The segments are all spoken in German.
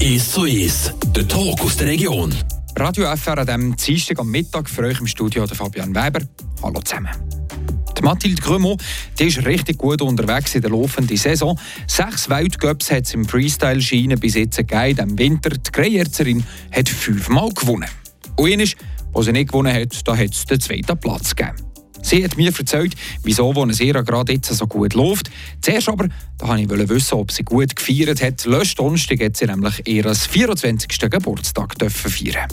1 zu 1, der Talk aus der Region. Radio FR an diesem Dienstag am Mittag für euch im Studio der Fabian Weber. Hallo zusammen. Die Mathilde Grömo die ist richtig gut unterwegs in der laufenden Saison. Sechs Weltcups hat es im Freestyle-Schienen bis jetzt gegeben. Im Winter die Greyerzerin hat fünfmal gewonnen. Und eines, was sie nicht gewonnen hat, da hat es den zweiten Platz gegeben. Sie hat mir erzählt, wieso ihr gerade jetzt so gut läuft. Zuerst aber da wollte ich wissen, ob sie gut gefeiert hat. Letzten Donnerstag hat sie nämlich ihren 24. Geburtstag dürfen feiern.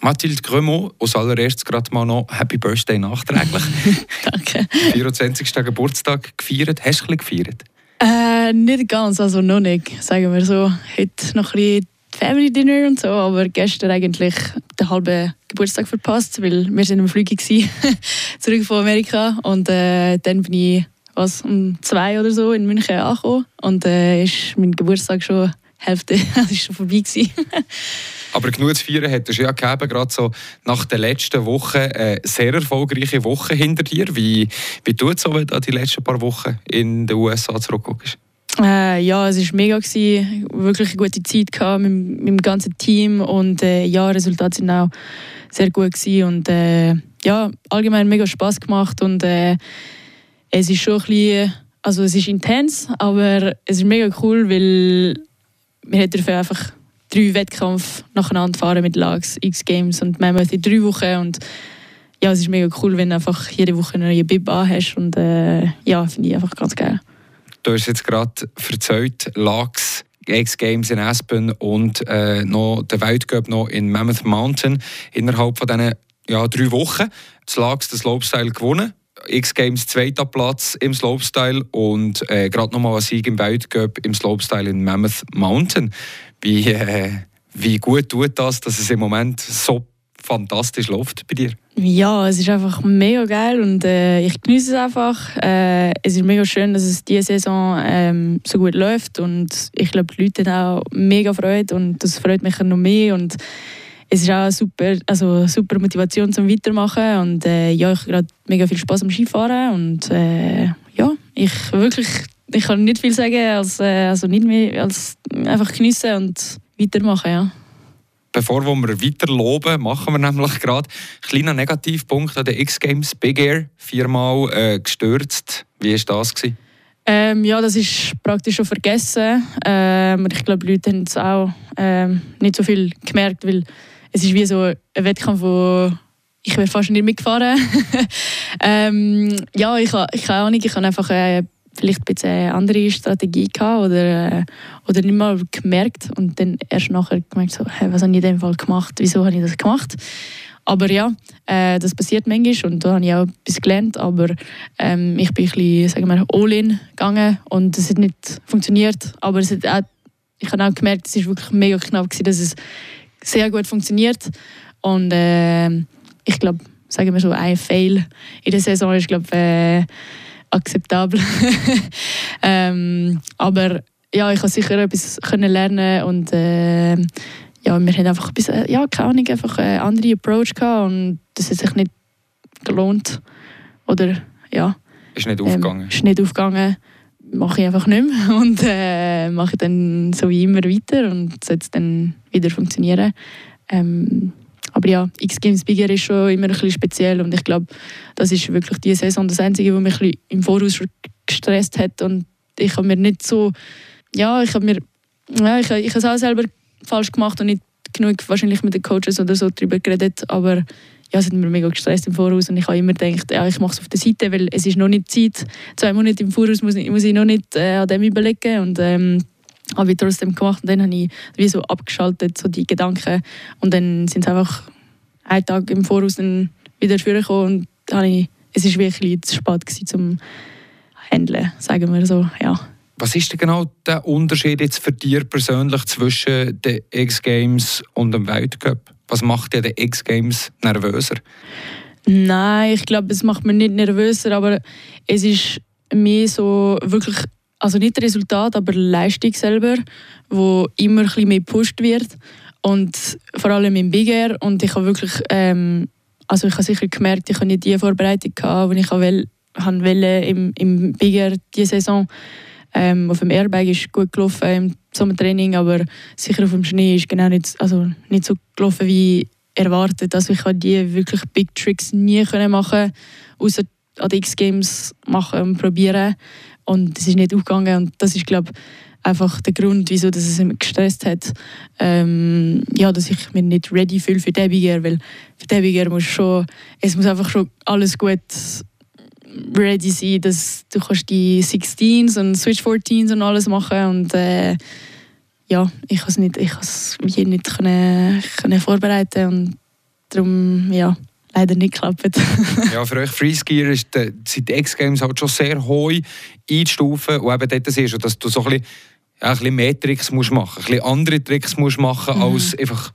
Mathilde Grömo, als allererstes gerade mal noch Happy Birthday nachträglich. Danke. 24. Geburtstag gefeiert. Hast du ein bisschen gefeiert? Äh, nicht ganz, also noch nicht, sagen wir so. Heute noch ein bisschen Family Dinner und so, aber gestern eigentlich den halben Geburtstag verpasst, weil wir sind im Flüge zurück von Amerika und äh, dann bin ich was, um zwei oder so in München angekommen und äh, ist mein Geburtstag schon Hälfte, ist schon vorbei gewesen. Aber genug zu feiern hat es ja gegeben, gerade so nach der letzten Woche eine sehr erfolgreiche Woche hinter dir. Wie, wie tut es so, wenn du die letzten paar Wochen in den USA zurückguckst? Äh, ja, es war mega. Gewesen. Wirklich eine gute Zeit mit, mit dem ganzen Team und äh, ja, Resultate sind auch sehr gut gewesen und äh, ja, allgemein mega Spaß gemacht und äh, es ist schon ein bisschen, also es ist intens, aber es ist mega cool, weil wir dürfen einfach drei Wettkämpfe nacheinander fahren mit Lags, X Games und Mammoth in drei Wochen und ja, es ist mega cool, wenn du einfach jede Woche eine neue Bib hast und äh, ja, finde ich einfach ganz geil. Du hast jetzt gerade erzählt, Lags, X Games in Aspen und äh, noch der Weltcup noch in Mammoth Mountain innerhalb von diesen ja, drei Wochen. Das Lags, das Slopestyle gewonnen. X Games zweiter Platz im Slopestyle und äh, gerade nochmal ein Sieg im Weltcup im Slopestyle in Mammoth Mountain. Wie, äh, wie gut tut das, dass es im Moment so fantastisch läuft bei dir? Ja, es ist einfach mega geil und äh, ich genieße es einfach. Äh, es ist mega schön, dass es diese Saison ähm, so gut läuft und ich glaube, die Leute haben auch mega Freude und das freut mich noch mehr und es ist auch super, also super Motivation zum Weitermachen und äh, ja, ich habe gerade mega viel Spaß am Skifahren und äh, ja, ich wirklich, ich kann nicht viel sagen als, äh, also nicht mehr als einfach geniessen und weitermachen, ja. Bevor wir weiter loben, machen wir nämlich gerade einen kleinen Negativpunkt an den X-Games Big Air. Viermal äh, gestürzt. Wie war das? Gewesen? Ähm, ja, das ist praktisch schon vergessen. Ähm, ich glaube, die Leute haben es auch ähm, nicht so viel gemerkt, weil es ist wie so ein Wettkampf, wo ich wäre fast nicht mitgefahren. ähm, ja, ich habe auch nicht, ich habe einfach äh, vielleicht ein bisschen eine andere Strategie gehabt oder, äh, oder nicht mal gemerkt und dann erst nachher gemerkt, so, hey, was habe ich in dem Fall gemacht, wieso habe ich das gemacht. Aber ja, äh, das passiert manchmal und da habe ich auch etwas gelernt, aber ähm, ich bin ein bisschen, sagen wir, all-in gegangen und es hat nicht funktioniert, aber es hat auch, ich habe auch gemerkt, es ist wirklich mega knapp gewesen, dass es sehr gut funktioniert und äh, ich glaube, sagen wir so, ein Fail in der Saison ist, glaube äh, akzeptabel. ähm, aber ja, ich habe sicher etwas können lernen und äh, ja, wir haben einfach ein bisschen, ja, keine Ahnung, einfach einen anderen Approach gehabt und das hat sich nicht gelohnt oder ja. Ist nicht aufgegangen? Ähm, ist nicht aufgegangen. Mache ich einfach nicht mehr und äh, mache dann so wie immer weiter und sollte dann wieder funktionieren. Ähm, aber ja, X-Games Bigger ist schon immer ein bisschen speziell und ich glaube, das ist wirklich die Saison das Einzige, was mich ein im Voraus gestresst hat und ich habe mir nicht so, ja, ich habe mir, ja, ich, ich habe es auch selber falsch gemacht und nicht genug wahrscheinlich mit den Coaches oder so darüber geredet, aber ja, es hat mir mega gestresst im Voraus und ich habe immer gedacht, ja, ich mache es auf der Seite, weil es ist noch nicht Zeit, zwei Monate im Voraus muss, muss ich noch nicht äh, an dem überlegen und ähm, habe ich trotzdem gemacht und dann habe ich wie so abgeschaltet, so die Gedanken und dann sind es einfach einen Tag im Voraus dann wieder vorgekommen und ich, es war wirklich zu spät gewesen, zum Handeln, sagen wir so, ja. Was ist denn genau der Unterschied jetzt für dich persönlich zwischen den X-Games und dem Weltcup? Was macht dir den X-Games nervöser? Nein, ich glaube, es macht mich nicht nervöser, aber es ist mehr so wirklich also nicht Resultat, aber Leistung selber, wo immer ein bisschen mehr gepusht wird und vor allem im Big Air und ich habe wirklich, ähm, also ich habe sicher gemerkt, ich habe nicht die Vorbereitung gehabt, die ich will, wollte im, im Big Air diese Saison. Ähm, auf dem Airbag ist gut gelaufen, im Sommertraining, aber sicher auf dem Schnee ist genau nicht, also nicht so gelaufen wie erwartet. Also ich habe die wirklich Big Tricks nie können machen, außer an den X-Games machen und probieren. Und es ist nicht aufgegangen. Und das ist, glaube einfach der Grund, wieso dass es mich gestresst hat. Ähm, ja, dass ich mich nicht ready fühle für Debiger, weil für Debiger muss schon, es muss einfach schon alles gut ready sein, dass du kannst die 16s und Switch 14s und alles machen. Und äh, ja, ich kann es nicht, ich nicht können, können vorbereiten. Und darum, ja, leider nicht geklappt. ja, für euch Freeskier ist die, sind die X-Games halt schon sehr hoch einzustufen und eben dort siehst du, dass du so ein bisschen, ja, ein bisschen mehr Tricks musst machen, ein bisschen andere Tricks musst machen mhm. als einfach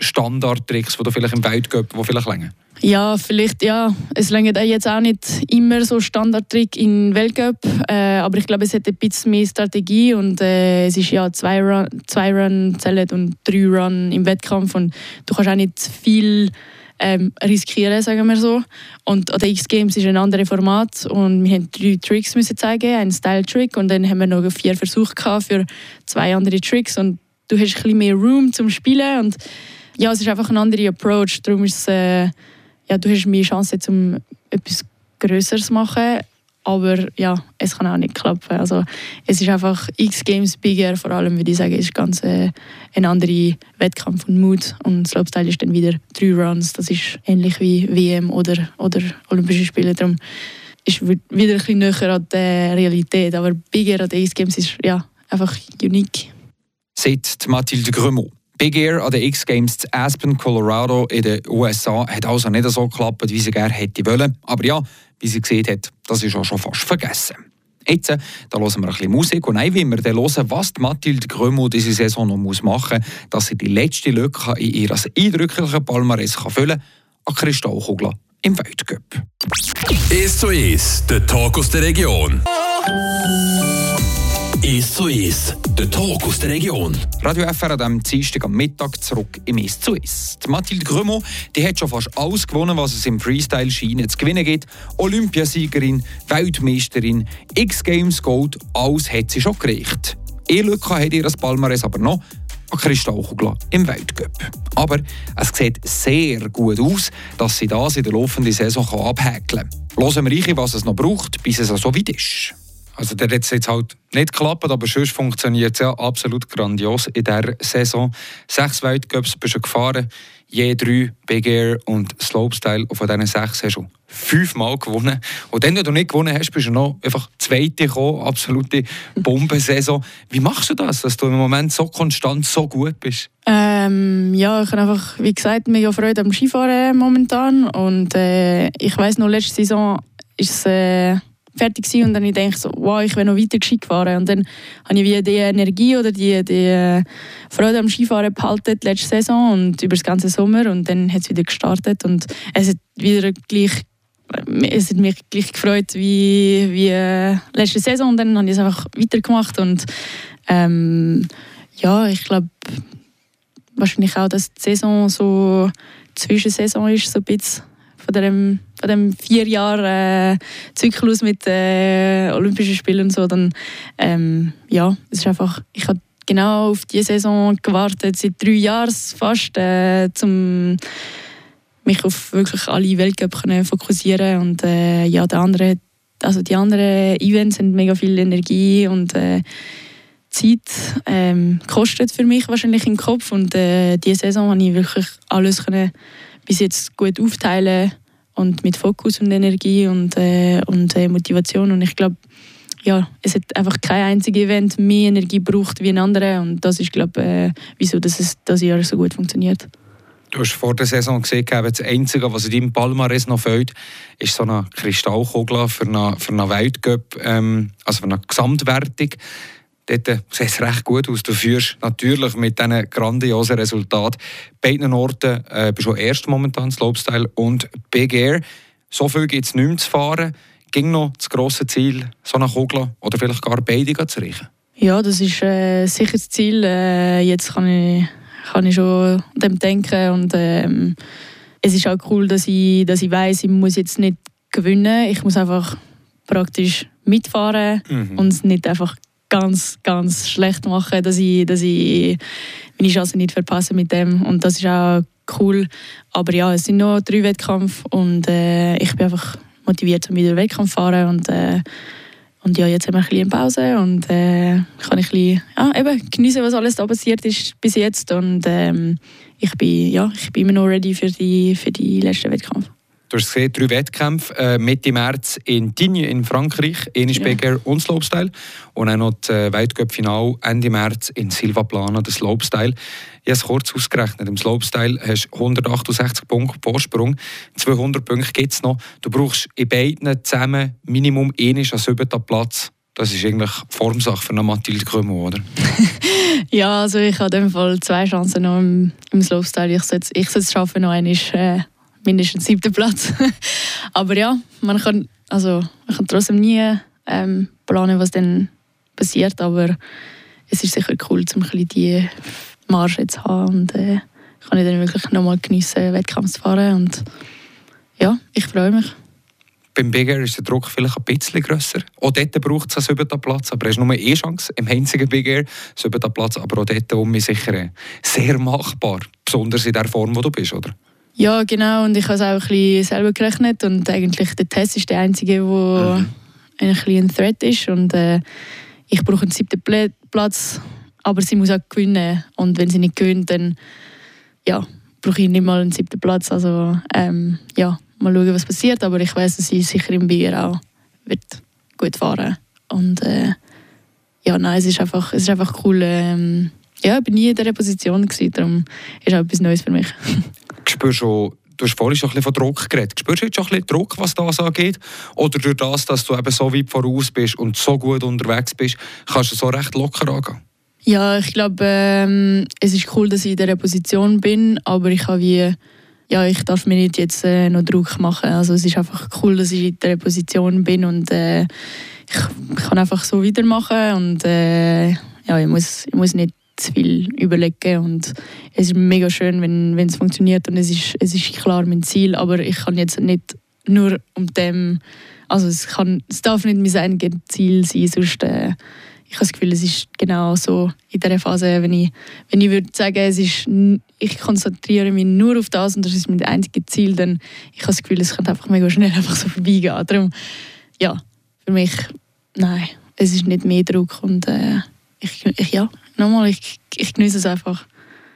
Standardtricks, die du vielleicht im Weltcup, die vielleicht länger. Ja, vielleicht ja. Es längert jetzt auch nicht immer so Standardtrick in Weltcup, äh, aber ich glaube, es hat ein bisschen mehr Strategie und äh, es ist ja zwei Run, zwei Run zählen und drei Run im Wettkampf und du kannst auch nicht viel ähm, riskieren, sagen wir so. Und an den X-Games ist ein anderes Format und wir haben drei Tricks müssen zeigen, einen Style-Trick und dann haben wir noch vier Versuche für zwei andere Tricks und du hast ein bisschen mehr Room zum Spielen und ja, es ist einfach ein anderer Approach, darum ist es, äh, ja, du hast mehr Chance, um etwas Größeres zu machen, aber ja, es kann auch nicht klappen. Also, es ist einfach X-Games bigger, vor allem würde ich sagen, ist ganz äh, ein anderer Wettkampf und Mut. Und Slopestyle ist dann wieder drei Runs, das ist ähnlich wie WM oder, oder Olympische Spiele. Darum ist wieder ein bisschen näher an der Realität, aber bigger an den X-Games ist ja, einfach unique. Sagt Mathilde Grömo. Big Air an den X-Games zu Aspen, Colorado in den USA hat also nicht so geklappt, wie sie gerne hätte wollen. Aber ja, wie sie gesehen hat, das ist auch schon fast vergessen. Jetzt äh, da hören wir ein bisschen Musik und dann wollen wir dann hören, was Mathilde Grömo diese Saison noch muss machen muss, dass sie die letzte Lücke in ihr eindrücklichen Palmares füllen kann, an Kristallkugel im Weltcup. «Es zu Es», der Talk aus der Region. «Es zu Es», der Talk aus der Region. Radio FR an diesem Dienstag am Mittag zurück im «Es zu Es». Die Mathilde Grömo die hat schon fast alles gewonnen, was es im Freestyle-Schienen zu gewinnen gibt. Olympiasiegerin, Weltmeisterin, X-Games Gold, alles hat sie schon gereicht. E-Lücke hat ihr das Palmares aber noch an Kristallkugel im Weltcup. Aber es sieht sehr gut aus, dass sie das in der laufenden Saison abhäkeln kann. Hören wir rein, was es noch braucht, bis es so weit ist. Also der hat jetzt halt nicht geklappt, aber sonst funktioniert es ja absolut grandios in dieser Saison. Sechs Weltcups bist du gefahren, je drei Big Air und Slopestyle. Und von diesen sechs hast du fünfmal gewonnen. Und dann, wenn du nicht gewonnen hast, bist du noch einfach Zweite gekommen. Absolute Bombensaison. Wie machst du das, dass du im Moment so konstant, so gut bist? Ähm, ja, ich habe einfach, wie gesagt, mega Freude am Skifahren momentan. Und äh, ich weiß noch, letzte Saison ist es... Äh fertig und dann ich denke so, wow, ich will noch weiter Ski fahren. Und dann habe ich wie die Energie oder die, die äh, Freude am Skifahren behalten letzte Saison und über das ganze Sommer und dann hat es wieder gestartet und es hat wieder gleich es hat mich gleich gefreut wie, wie äh, letzte Saison und dann habe ich es einfach weitergemacht und ähm, ja, ich glaube wahrscheinlich auch, dass die Saison so Zwischensaison ist, so ein bisschen von dem, von dem vier Jahre äh, Zyklus mit äh, Olympischen Spielen und so, dann ähm, ja, es ist einfach, ich habe genau auf diese Saison gewartet, seit drei Jahren fast, äh, um mich auf wirklich alle Weltcup fokussieren und äh, ja, der andere, also die anderen Events haben mega viel Energie und äh, Zeit ähm, kostet für mich wahrscheinlich im Kopf und äh, diese Saison habe ich wirklich alles können bis jetzt gut aufteilen und mit Fokus und Energie und, äh, und äh, Motivation. Und ich glaube, ja, es hat einfach kein einziges Event mehr Energie braucht wie ein anderer. Und das ist, glaube äh, wieso dass es das Jahr so gut funktioniert. Du hast vor der Saison gesehen, das Einzige, was in deinem Palmares noch fehlt, ist so eine Kristallkugel für eine, für eine Weltcup, ähm, also für eine Gesamtwertung. Dort sieht es recht gut aus. Du führst natürlich mit diesen grandiosen Resultaten beiden Orten äh, bist du erst momentan, Slopestyle und Big Air. So viel gibt es nicht mehr zu fahren. Ging noch das grosse Ziel, so eine Kugel oder vielleicht gar beide zu reichen? Ja, das ist äh, sicher das Ziel. Äh, jetzt kann ich, kann ich schon an dem denken und ähm, es ist auch cool, dass ich, dass ich weiss, ich muss jetzt nicht gewinnen. Ich muss einfach praktisch mitfahren mhm. und nicht einfach ganz, ganz schlecht machen, dass ich, dass ich meine Chance nicht verpasse mit dem. Und das ist auch cool. Aber ja, es sind noch drei Wettkämpfe und äh, ich bin einfach motiviert, um wieder Wettkampf zu fahren. Und, äh, und ja, jetzt haben wir ein bisschen Pause und äh, kann ich ein bisschen, ja, eben genießen, was alles da passiert ist bis jetzt. Und ähm, ich, bin, ja, ich bin immer noch ready für die, für die letzten Wettkämpfe. Du hast gesehen, drei Wettkämpfe äh, Mitte März in Digne in Frankreich, Enis ja. Beger und Slopestyle. Und auch noch das äh, Weltcup-Final Ende März in Silva Plana, das Slopestyle. Ich habe es kurz ausgerechnet. Im Slopestyle hast du 168 Punkte Vorsprung. 200 Punkte gibt es noch. Du brauchst in beiden zusammen Minimum einen an siebten Platz. Das ist eigentlich Formsache für eine Mathilde Krümel, oder? ja, also ich habe in dem Fall zwei Chancen noch im, im Slopestyle. Ich sollte es schaffen, noch einmal äh, mindestens siebten Platz. Aber ja, man kann, also, man kann trotzdem nie ähm, planen, was dann passiert, aber es ist sicher cool, um ein die Marge zu haben und äh, kann ich dann wirklich nochmal geniessen, Wettkampf zu fahren und ja, ich freue mich. Beim Big Air ist der Druck vielleicht ein bisschen grösser. Auch dort braucht es einen siebten Platz, aber es ist nur eine Chance im einzigen Big Air, siebten Platz, aber auch dort um mich sicher sehr machbar, besonders in der Form, wo du bist, oder? Ja, genau. Und ich habe es auch ein bisschen selber gerechnet. Und eigentlich der Test ist der einzige, der mhm. ein, ein Threat ist. Und äh, ich brauche einen siebten Platz, aber sie muss auch gewinnen. Und wenn sie nicht gewinnt, dann ja, brauche ich nicht mal einen siebten Platz. Also ähm, ja, mal schauen, was passiert. Aber ich weiß, dass sie sicher im Bier auch wird gut fahren. Und äh, ja, nein, es ist einfach, es ist einfach cool. Ähm, ja, ich war nie in dieser Position, gewesen, darum ist auch etwas Neues für mich. spürst schon, du hast vorhin schon ein bisschen von Druck geredet. Spürst du jetzt schon ein bisschen Druck, was das angeht? Oder durch das, dass du eben so weit voraus bist und so gut unterwegs bist, kannst du so recht locker angehen? Ja, ich glaube, ähm, es ist cool, dass ich in dieser Position bin, aber ich habe wie, ja, ich darf mir nicht jetzt äh, noch Druck machen. Also es ist einfach cool, dass ich in dieser Position bin und äh, ich kann einfach so weitermachen und äh, ja, ich muss, ich muss nicht zu viel überlegen und es ist mega schön, wenn, es funktioniert und es ist, es ist klar mein Ziel, aber ich kann jetzt nicht nur um dem, also es, kann, es darf nicht mein eigenes Ziel sein, sonst äh, ich habe das Gefühl, es ist genau so in dieser Phase, wenn ich, wenn ich würde sagen, es ist, ich konzentriere mich nur auf das und das ist mein einziges Ziel, dann ich habe das Gefühl, es könnte einfach mega schnell einfach so vorbeigehen. Darum, ja, für mich, nein, es ist nicht mehr Druck und äh, ich, ich, ja, nochmal, ich, ich genieße es einfach.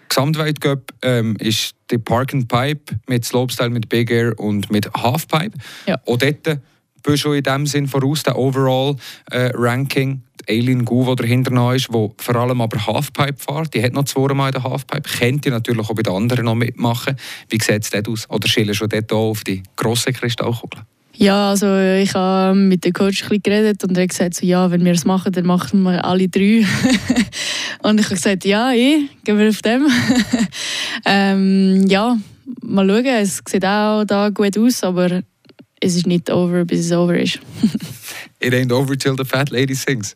Gesamtweltcup ähm, ist die Park and Pipe mit Slopestyle, mit Big Air und mit Halfpipe. Ja. Auch dort bist du schon in dem Sinn voraus, der Overall-Ranking. Äh, Aileen Gu, die dahinter ist, die vor allem aber Halfpipe fährt. Die hat noch zweimal in der Halfpipe. Kennt ihr natürlich auch bei den anderen noch mitmachen. Wie sieht es dort aus? Oder schillen schon dort auf die grosse Kristallkugel? Ja, also ich habe mit dem Coach ein geredet und er hat gesagt, so, ja, wenn wir es machen, dann machen wir alle drei. und ich habe gesagt, ja, ich, gehen wir auf dem. ähm, ja, mal schauen, es sieht auch da gut aus, aber es ist nicht over, bis es over ist. It ain't over till the fat lady sings.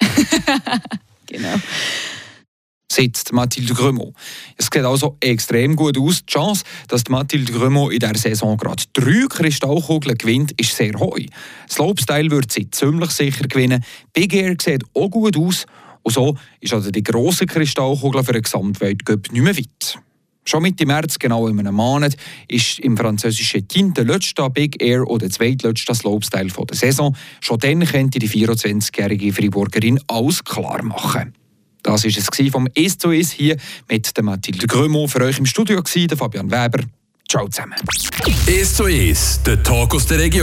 genau sitzt Mathilde Grömo. Es sieht also extrem gut aus. Die Chance, dass Mathilde Grömo in der Saison gerade drei Kristallkugeln gewinnt, ist sehr hoch. Slopestyle wird sie ziemlich sicher gewinnen. Big Air sieht auch gut aus. Und so ist also die grosse Kristallkugel für den Gesamtweltcup nicht mehr weit. Schon Mitte März, genau in einem Monat, ist im französischen Team der letzte Big Air oder der zweitletzte Slopestyle der Saison. Schon dann könnte die 24-jährige Freiburgerin alles klar machen. Das war es vom «Es zu Es» hier mit der Mathilde Grömo. Für euch im Studio war Fabian Weber. Ciao zusammen. «Es zu Es», der Talk aus der Region.